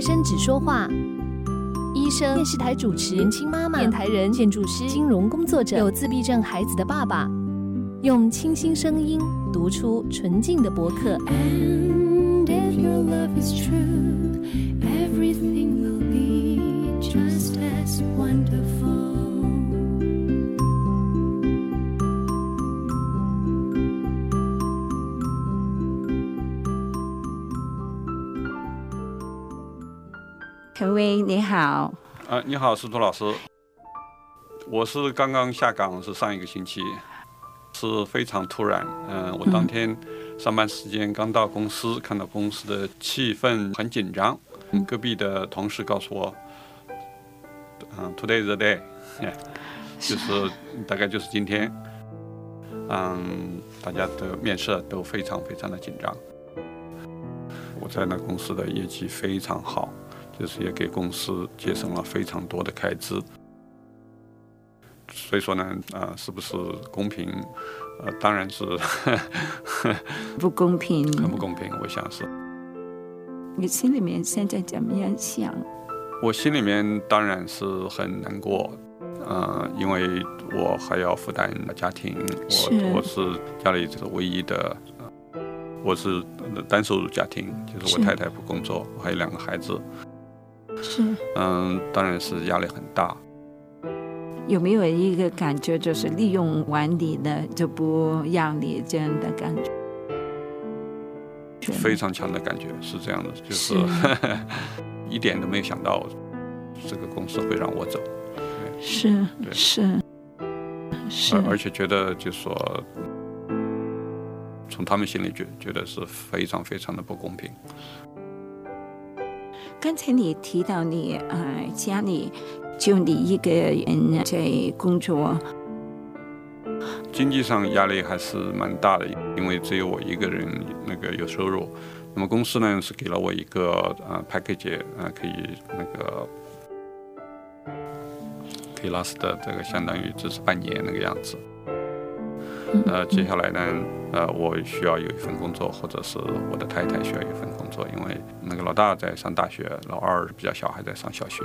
再生纸说话，医生、电视台主持、年轻妈妈、电台人、建筑师、金融工作者、有自闭症孩子的爸爸，用清新声音读出纯净的博客。And if your love is true, everything will be just as wonderful. 好，啊，你好，司徒老师，我是刚刚下岗，是上一个星期，是非常突然。嗯、我当天上班时间刚到公司，看到公司的气氛很紧张。嗯隔壁的同事告诉我，嗯，Today is the day，就是大概就是今天，嗯，大家的面试都非常非常的紧张。我在那公司的业绩非常好，就是也给公司节省了非常多的开支。所以说呢，啊、是不是公平？呃，当然是 不公平。很不公平，我想是。你心里面现在怎么样想？我心里面当然是很难过，呃，因为我还要负担家庭，是我我是家里这个唯一的，呃我是单收入家庭，就是我太太不工作，我还有两个孩子，是。嗯，当然是压力很大。有没有一个感觉，就是利用完你的就不要你这样的感觉？非常强的感觉是这样的，就是。是 一点都没有想到这个公司会让我走，是对。是。是。而而且觉得就是说，从他们心里觉觉得是非常非常的不公平。刚才你提到你呃家里就你一个人在工作，经济上压力还是蛮大的，因为只有我一个人那个有收入。那么公司呢是给了我一个呃 package，呃可以那个可以 last 的这个相当于只是半年那个样子。呃，接下来呢，呃，我需要有一份工作，或者是我的太太需要有一份工作，因为那个老大在上大学，老二比较小还在上小学。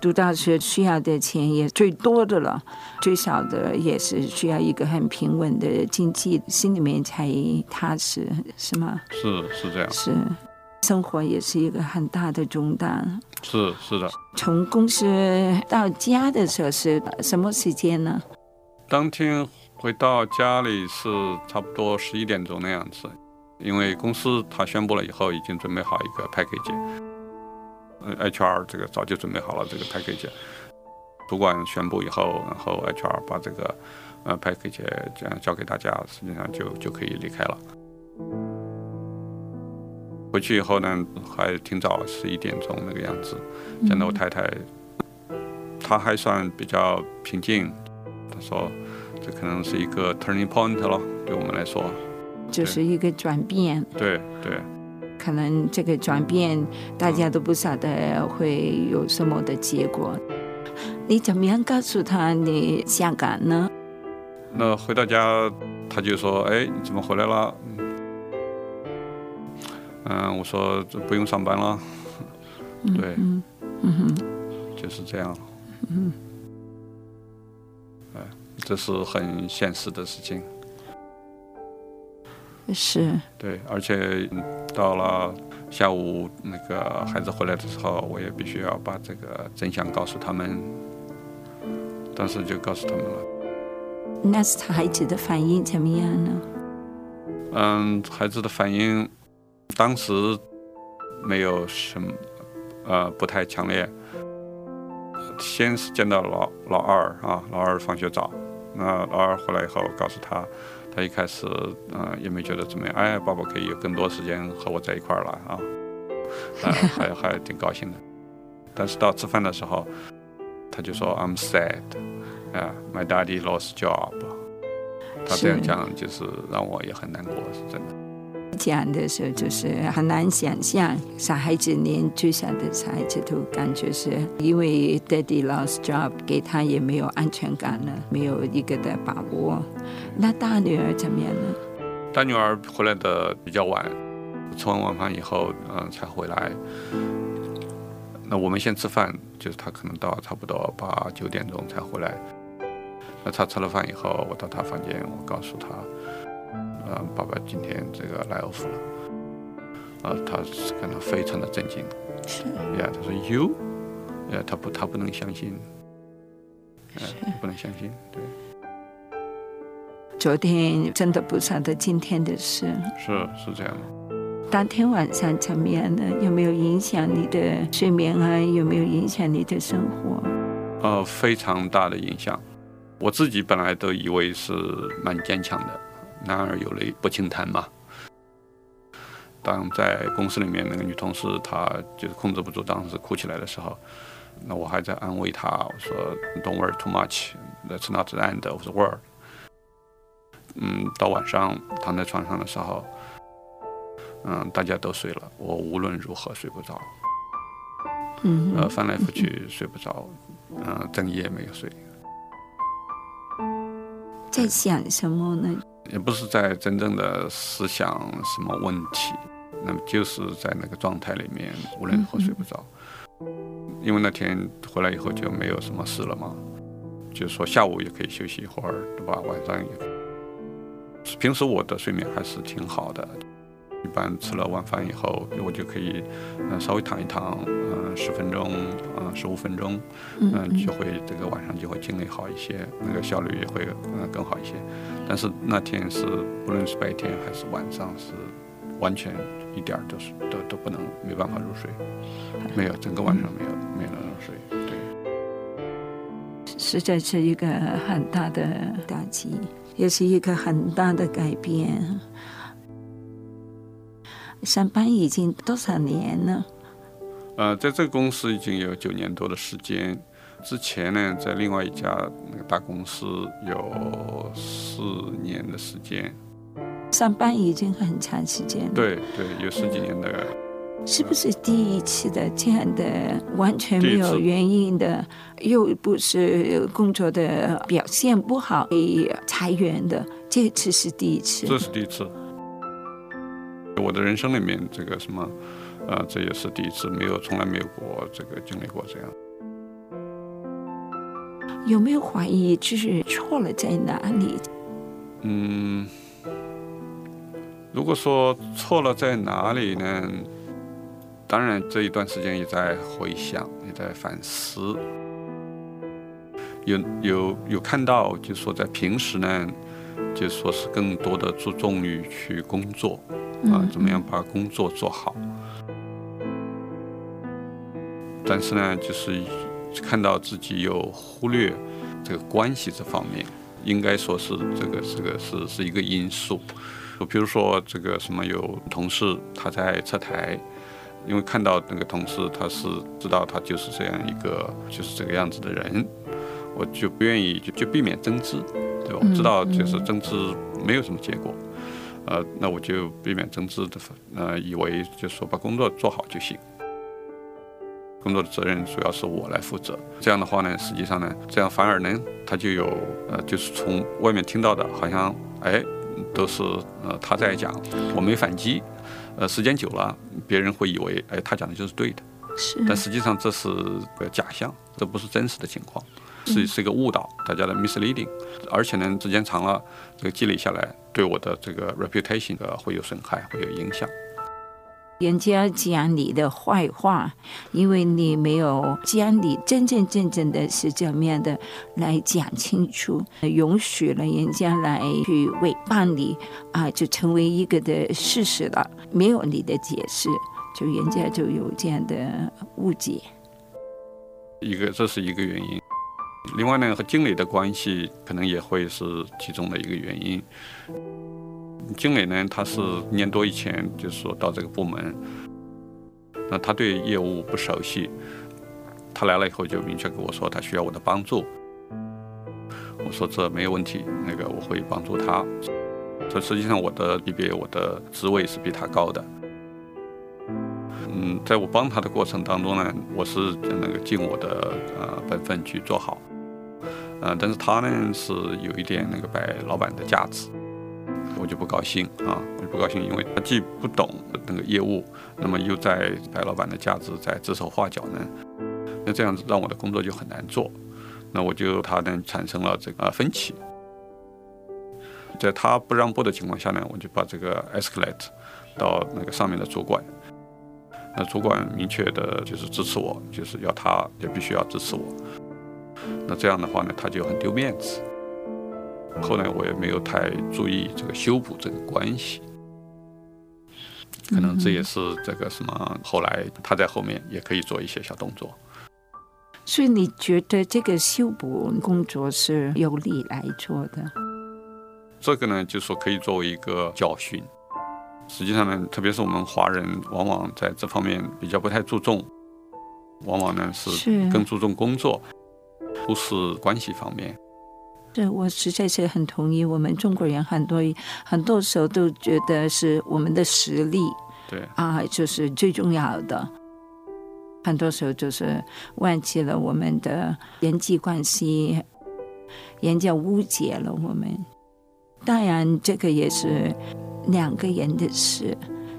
读大学需要的钱也最多的了，最少的也是需要一个很平稳的经济，心里面才踏实，是吗？是是这样，是，生活也是一个很大的重担。是是的。从公司到家的时候是什么时间呢？当天回到家里是差不多十一点钟那样子，因为公司他宣布了以后，已经准备好一个 package，呃，HR 这个早就准备好了这个 package，主管宣布以后，然后 HR 把这个呃 package 这样交给大家，实际上就就可以离开了。回去以后呢，还挺早，十一点钟那个样子，见到我太太，她还算比较平静，她说这可能是一个 turning point 了，对我们来说，就是一个转变，对对。可能这个转变大家都不晓得会有什么的结果。你怎么样告诉他你下岗呢？那回到家，他就说：“哎，你怎么回来了？”嗯，我说这不用上班了，对，嗯嗯哼，就是这样。嗯哎，这是很现实的事情。是对，而且嗯到了下午那个孩子回来的时候，我也必须要把这个真相告诉他们。当时就告诉他们了。那是孩子的反应怎么样呢？嗯，孩子的反应当时没有什么，呃，不太强烈。先是见到老老二啊，老二放学早，那老二回来以后告诉他，他一开始嗯、呃也没觉得怎么样，哎，爸爸可以有更多时间和我在一块儿了啊，啊、还还挺高兴的。但是到吃饭的时候，他就说 I'm sad，啊、m y daddy lost job。他这样讲就是让我也很难过，是真的。讲的时候就是很难想象，小孩子连最小的小孩子都感觉是因为 daddy lost job，给他也没有安全感了，没有一个的把握。那大女儿怎么样呢？大女儿回来的比较晚，吃完晚饭以后，嗯、才回来。那我们先吃饭，就是她可能到差不多八九点钟才回来。那她吃了饭以后，我到她房间，我告诉她，嗯、爸爸今天这个来 off 了。啊、他是感到非常的震惊。是呀，他说 you，呀，他不，他不能相信，呃，不能相信，对，昨天真的不晓得今天的事。是是这样的。当天晚上怎么样呢？有没有影响你的睡眠啊？有没有影响你的生活？呃，非常大的影响。我自己本来都以为是蛮坚强的，男儿有泪不轻弹嘛。当在公司里面那个女同事她就是控制不住，当时哭起来的时候，那我还在安慰她，我说 Don't worry too much, that's not the end of the world。嗯，到晚上躺在床上的时候，嗯，大家都睡了，我无论如何睡不着，嗯呃，翻来覆去睡不着，嗯、整夜没有睡。在想什么呢？也不是在真正的思想什么问题，那么就是在那个状态里面，无论如何睡不着。因为那天回来以后就没有什么事了嘛，就是说下午也可以休息一会儿，对吧？晚上也。平时我的睡眠还是挺好的，一般吃了晚饭以后，我就可以嗯、呃稍微躺一躺，嗯、十分钟，嗯十五分钟，嗯、就会这个晚上就会精力好一些，那个效率也会嗯、呃更好一些。但是那天是不论是白天还是晚上，是完全一点儿都是都都不能没办法入睡，没有整个晚上没有没有能入睡。对，实在是一个很大的打击，也是一个很大的改变。上班已经多少年了？呃，在这个公司已经有九年多的时间。之前呢，在另外一家那个大公司有四年的时间，上班已经很长时间了。对对，有十几年的是不是第一次的这样的完全没有原因的，又不是工作的表现不好被裁员的？这次是第一次。这是第一次。我的人生里面，这个什么，呃，这也是第一次，没有从来没有过这个经历过这样。有没有怀疑就是错了在哪里？嗯，如果说错了在哪里呢？当然这一段时间也在回想，也在反思，有有有看到，就是说在平时呢，就是说是更多的注重于去工作啊，怎么样把工作做好。但是呢，就是看到自己有忽略这个关系这方面，应该说是这个这个是是一个因素。就比如说这个什么有同事他在侧台，因为看到那个同事他是知道他就是这样一个就是这个样子的人，我就不愿意就就避免争执，对吧？我知道就是争执没有什么结果，呃，那我就避免争执的，呃，以为就是说把工作做好就行。工作的责任主要是我来负责。这样的话呢，实际上呢，这样反而呢，他就有呃，就是从外面听到的，好像哎，都是呃他在讲，我没反击。呃，时间久了，别人会以为哎，他讲的就是对的，是但实际上这是个假象，这不是真实的情况，是是一个误导，大家的 misleading。而且呢，时间长了，这个积累下来，对我的这个 reputation 呃会有损害，会有影响。人家讲你的坏话，因为你没有将你真真正正的是怎么样的来讲清楚，允许了人家来去诽谤你啊，就成为一个的事实了，没有你的解释，就人家就有这样的误解。一个这是一个原因。另外呢，和经理的关系可能也会是其中的一个原因。经理呢，他是一年多以前就是说到这个部门，那他对业务不熟悉，他来了以后就明确跟我说他需要我的帮助。我说这没有问题，那个我会帮助他。这实际上我的级别、我的职位是比他高的。嗯，在我帮他的过程当中呢，我是那个尽我的呃本分去做好。呃，但是他呢是有一点那个摆老板的架子，我就不高兴啊，我就不高兴，因为他既不懂那个业务，那么又在摆老板的架子，在指手画脚呢，那这样子让我的工作就很难做。那我就他呢产生了这个分歧，在他不让步的情况下呢，我就把这个 escalate 到那个上面的主管。那主管明确的就是支持我，就是要他也必须要支持我。那这样的话呢，他就很丢面子。后来我也没有太注意这个修补这个关系，可能这也是这个什么，后来他在后面也可以做一些小动作。所以你觉得这个修补工作是由你来做的？这个呢，就说可以作为一个教训。实际上呢，特别是我们华人，往往在这方面比较不太注重，往往呢是是更注重工作，忽视关系方面。对，我实在是很同意。我们中国人很多很多时候都觉得是我们的实力对，啊，就是最重要的。很多时候就是忘记了我们的人际关系，人家误解了我们。当然，这个也是两个人的事，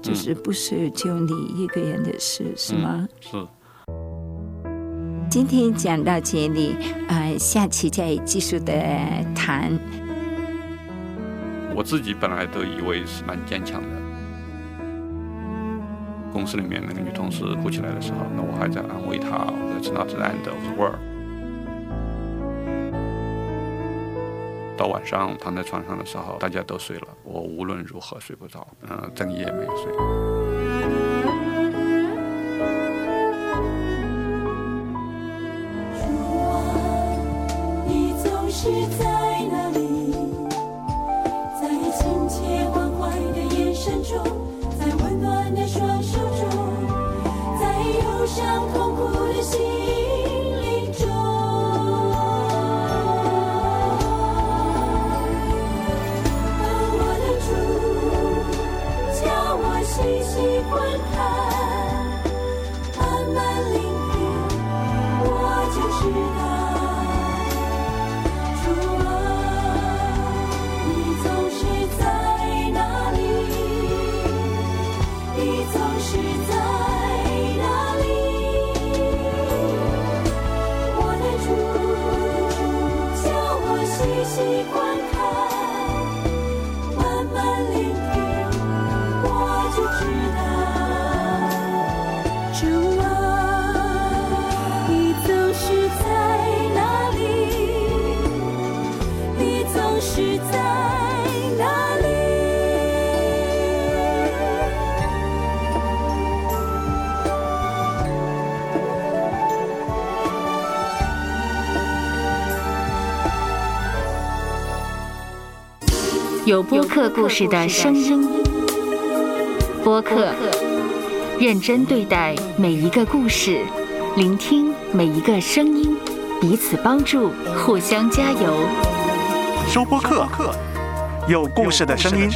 就是不是就你一个人的事，是吗？是。今天讲到这里，呃，下期再继续的谈。我自己本来都以为是蛮坚强的。公司里面那个女同事哭起来的时候，那我还在安慰她，我在 not the end of the world。到晚上躺在床上的时候，大家都睡了，我无论如何睡不着，嗯、整夜没有睡。是在哪里，在亲切关怀的眼神中，在温暖的双手中，在忧伤痛苦的心灵中。我的主，叫我细细观看，习惯看，有播客故事的声音，播客认真对待每一个故事，聆听每一个声音，彼此帮助，互相加油。收播客，有故事的声音。